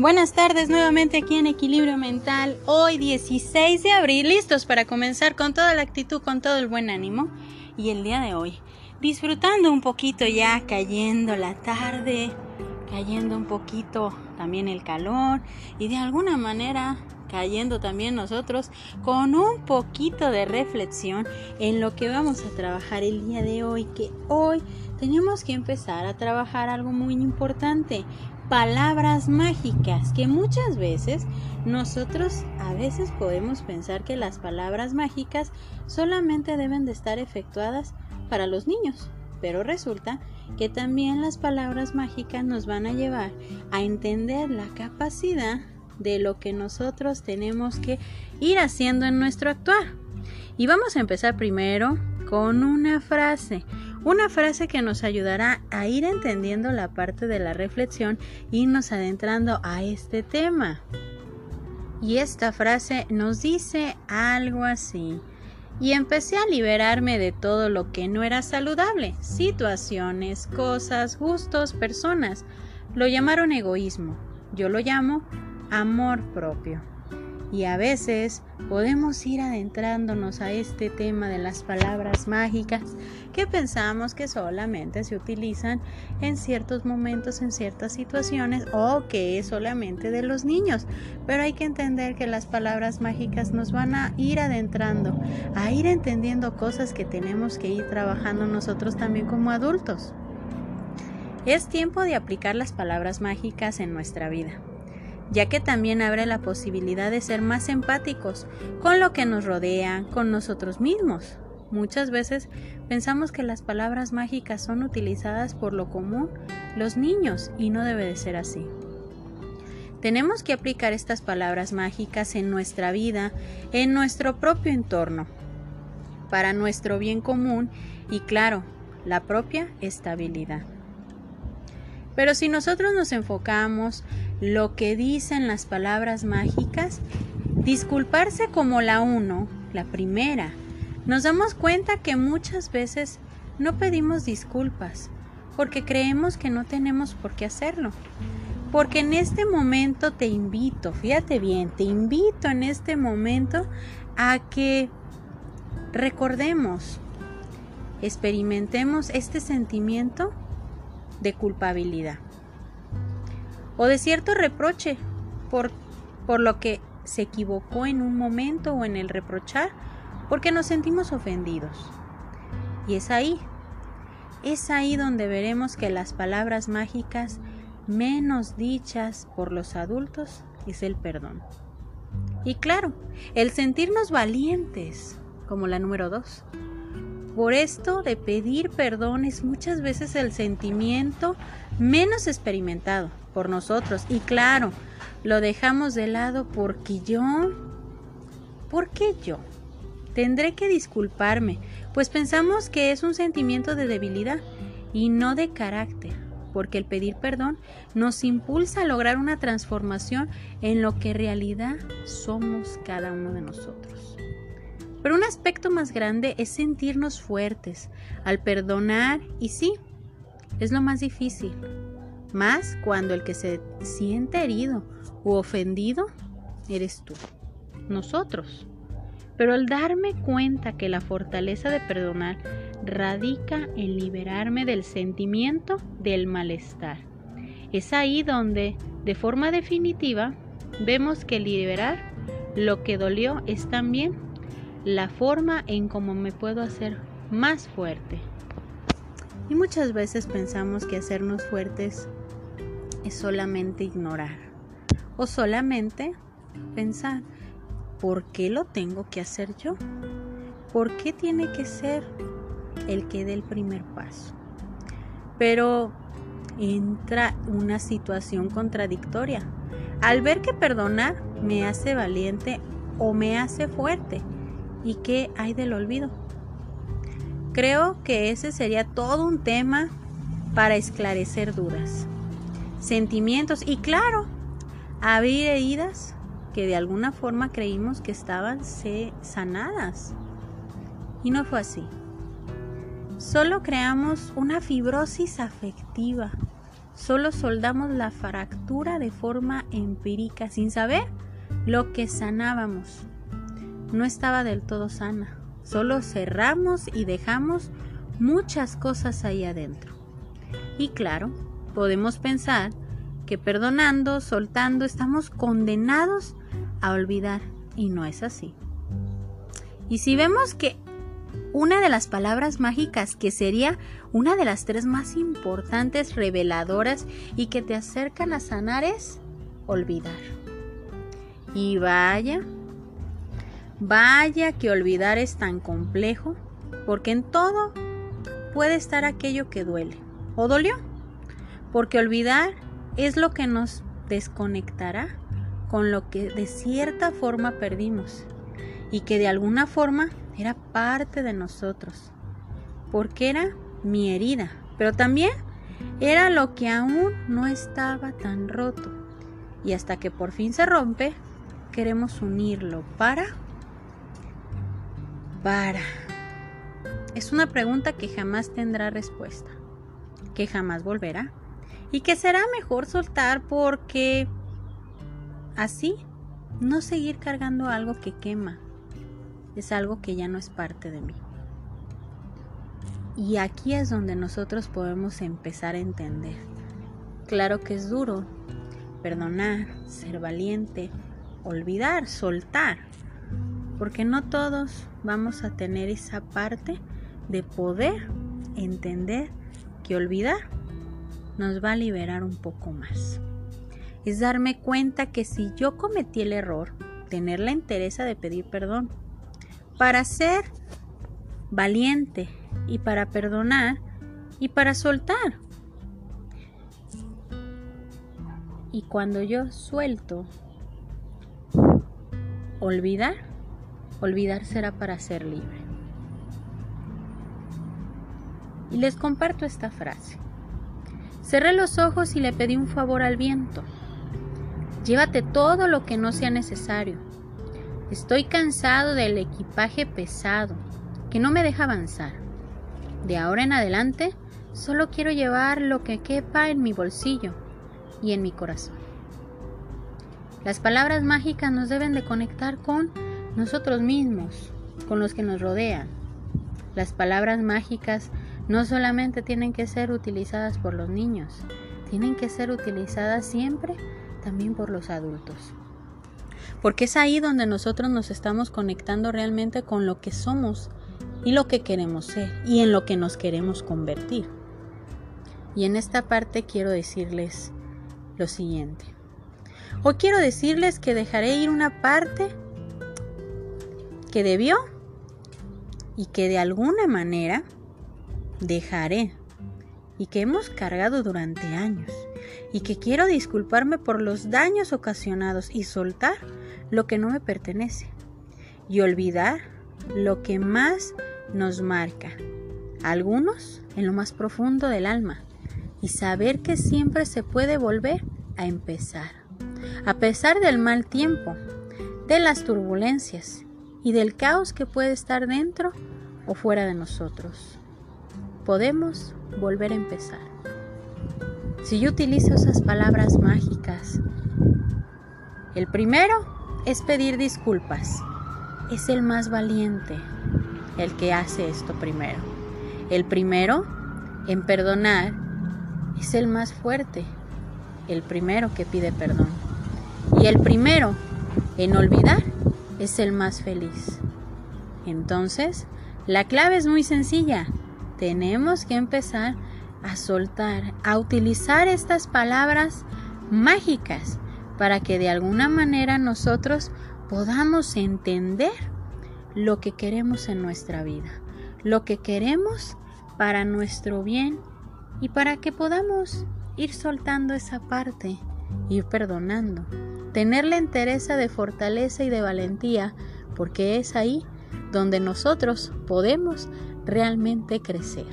Buenas tardes nuevamente aquí en Equilibrio Mental, hoy 16 de abril, listos para comenzar con toda la actitud, con todo el buen ánimo. Y el día de hoy, disfrutando un poquito ya, cayendo la tarde, cayendo un poquito también el calor y de alguna manera cayendo también nosotros con un poquito de reflexión en lo que vamos a trabajar el día de hoy, que hoy tenemos que empezar a trabajar algo muy importante, palabras mágicas que muchas veces nosotros a veces podemos pensar que las palabras mágicas solamente deben de estar efectuadas para los niños, pero resulta que también las palabras mágicas nos van a llevar a entender la capacidad de lo que nosotros tenemos que ir haciendo en nuestro actuar. Y vamos a empezar primero con una frase, una frase que nos ayudará a ir entendiendo la parte de la reflexión e irnos adentrando a este tema. Y esta frase nos dice algo así. Y empecé a liberarme de todo lo que no era saludable, situaciones, cosas, gustos, personas. Lo llamaron egoísmo. Yo lo llamo amor propio. Y a veces podemos ir adentrándonos a este tema de las palabras mágicas que pensamos que solamente se utilizan en ciertos momentos, en ciertas situaciones o que es solamente de los niños. Pero hay que entender que las palabras mágicas nos van a ir adentrando, a ir entendiendo cosas que tenemos que ir trabajando nosotros también como adultos. Es tiempo de aplicar las palabras mágicas en nuestra vida ya que también abre la posibilidad de ser más empáticos con lo que nos rodea, con nosotros mismos. Muchas veces pensamos que las palabras mágicas son utilizadas por lo común los niños y no debe de ser así. Tenemos que aplicar estas palabras mágicas en nuestra vida, en nuestro propio entorno, para nuestro bien común y claro, la propia estabilidad. Pero si nosotros nos enfocamos lo que dicen las palabras mágicas, disculparse como la uno, la primera, nos damos cuenta que muchas veces no pedimos disculpas porque creemos que no tenemos por qué hacerlo. Porque en este momento te invito, fíjate bien, te invito en este momento a que recordemos, experimentemos este sentimiento de culpabilidad o de cierto reproche por, por lo que se equivocó en un momento o en el reprochar porque nos sentimos ofendidos. Y es ahí, es ahí donde veremos que las palabras mágicas menos dichas por los adultos es el perdón. Y claro, el sentirnos valientes, como la número dos. Por esto de pedir perdón es muchas veces el sentimiento menos experimentado por nosotros. Y claro, lo dejamos de lado porque yo... ¿Por qué yo? Tendré que disculparme, pues pensamos que es un sentimiento de debilidad y no de carácter, porque el pedir perdón nos impulsa a lograr una transformación en lo que en realidad somos cada uno de nosotros. Pero un aspecto más grande es sentirnos fuertes al perdonar y sí, es lo más difícil, más cuando el que se siente herido u ofendido eres tú, nosotros. Pero al darme cuenta que la fortaleza de perdonar radica en liberarme del sentimiento del malestar, es ahí donde, de forma definitiva, vemos que liberar lo que dolió es también la forma en cómo me puedo hacer más fuerte. Y muchas veces pensamos que hacernos fuertes es solamente ignorar o solamente pensar, ¿por qué lo tengo que hacer yo? ¿Por qué tiene que ser el que dé el primer paso? Pero entra una situación contradictoria. Al ver que perdonar me hace valiente o me hace fuerte, ¿y qué hay del olvido? Creo que ese sería todo un tema para esclarecer dudas, sentimientos y claro, abrir heridas que de alguna forma creímos que estaban sanadas. Y no fue así. Solo creamos una fibrosis afectiva. solo soldamos la fractura de forma empírica, sin saber lo que sanábamos. No estaba del todo sana, solo cerramos y dejamos muchas cosas ahí adentro. Y claro, podemos pensar que perdonando, soltando, estamos condenados a olvidar, y no es así. Y si vemos que una de las palabras mágicas que sería una de las tres más importantes, reveladoras y que te acercan a sanar es olvidar. Y vaya, vaya que olvidar es tan complejo, porque en todo puede estar aquello que duele. ¿O dolió? Porque olvidar es lo que nos desconectará con lo que de cierta forma perdimos y que de alguna forma era parte de nosotros, porque era mi herida, pero también era lo que aún no estaba tan roto. Y hasta que por fin se rompe, queremos unirlo para... Para... Es una pregunta que jamás tendrá respuesta, que jamás volverá y que será mejor soltar porque así no seguir cargando algo que quema, es algo que ya no es parte de mí. Y aquí es donde nosotros podemos empezar a entender. Claro que es duro perdonar, ser valiente, olvidar, soltar, porque no todos vamos a tener esa parte de poder entender que olvidar nos va a liberar un poco más. Es darme cuenta que si yo cometí el error, tener la entereza de pedir perdón, para ser valiente y para perdonar y para soltar. Y cuando yo suelto, olvidar, olvidar será para ser libre. Y les comparto esta frase. Cerré los ojos y le pedí un favor al viento. Llévate todo lo que no sea necesario Estoy cansado del equipaje pesado que no me deja avanzar. De ahora en adelante, solo quiero llevar lo que quepa en mi bolsillo y en mi corazón. Las palabras mágicas nos deben de conectar con nosotros mismos, con los que nos rodean. Las palabras mágicas no solamente tienen que ser utilizadas por los niños, tienen que ser utilizadas siempre también por los adultos porque es ahí donde nosotros nos estamos conectando realmente con lo que somos y lo que queremos ser y en lo que nos queremos convertir. Y en esta parte quiero decirles lo siguiente. Hoy quiero decirles que dejaré ir una parte que debió y que de alguna manera dejaré y que hemos cargado durante años y que quiero disculparme por los daños ocasionados y soltar lo que no me pertenece y olvidar lo que más nos marca, algunos en lo más profundo del alma, y saber que siempre se puede volver a empezar, a pesar del mal tiempo, de las turbulencias y del caos que puede estar dentro o fuera de nosotros. Podemos volver a empezar. Si yo utilizo esas palabras mágicas, el primero es pedir disculpas. Es el más valiente el que hace esto primero. El primero en perdonar es el más fuerte, el primero que pide perdón. Y el primero en olvidar es el más feliz. Entonces, la clave es muy sencilla. Tenemos que empezar a soltar, a utilizar estas palabras mágicas para que de alguna manera nosotros podamos entender lo que queremos en nuestra vida, lo que queremos para nuestro bien y para que podamos ir soltando esa parte, ir perdonando, tener la entereza de fortaleza y de valentía, porque es ahí donde nosotros podemos realmente crecer.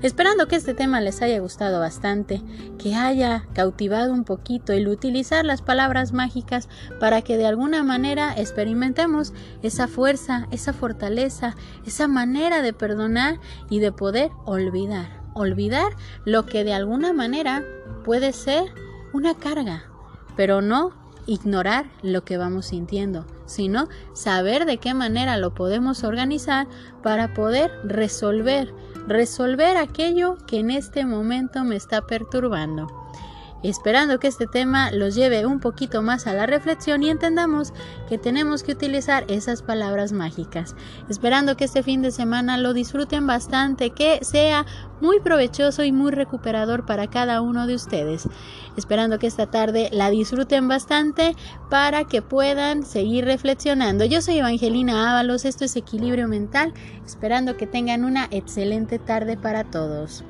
Esperando que este tema les haya gustado bastante, que haya cautivado un poquito el utilizar las palabras mágicas para que de alguna manera experimentemos esa fuerza, esa fortaleza, esa manera de perdonar y de poder olvidar. olvidar lo que de alguna manera puede ser una carga, pero no ignorar lo que vamos sintiendo, sino saber de qué manera lo podemos organizar para poder resolver, resolver aquello que en este momento me está perturbando esperando que este tema los lleve un poquito más a la reflexión y entendamos que tenemos que utilizar esas palabras mágicas, esperando que este fin de semana lo disfruten bastante, que sea muy provechoso y muy recuperador para cada uno de ustedes, esperando que esta tarde la disfruten bastante para que puedan seguir reflexionando. Yo soy Evangelina Ábalos, esto es Equilibrio Mental, esperando que tengan una excelente tarde para todos.